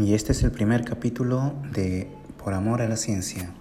Y este es el primer capítulo de Por Amor a la Ciencia.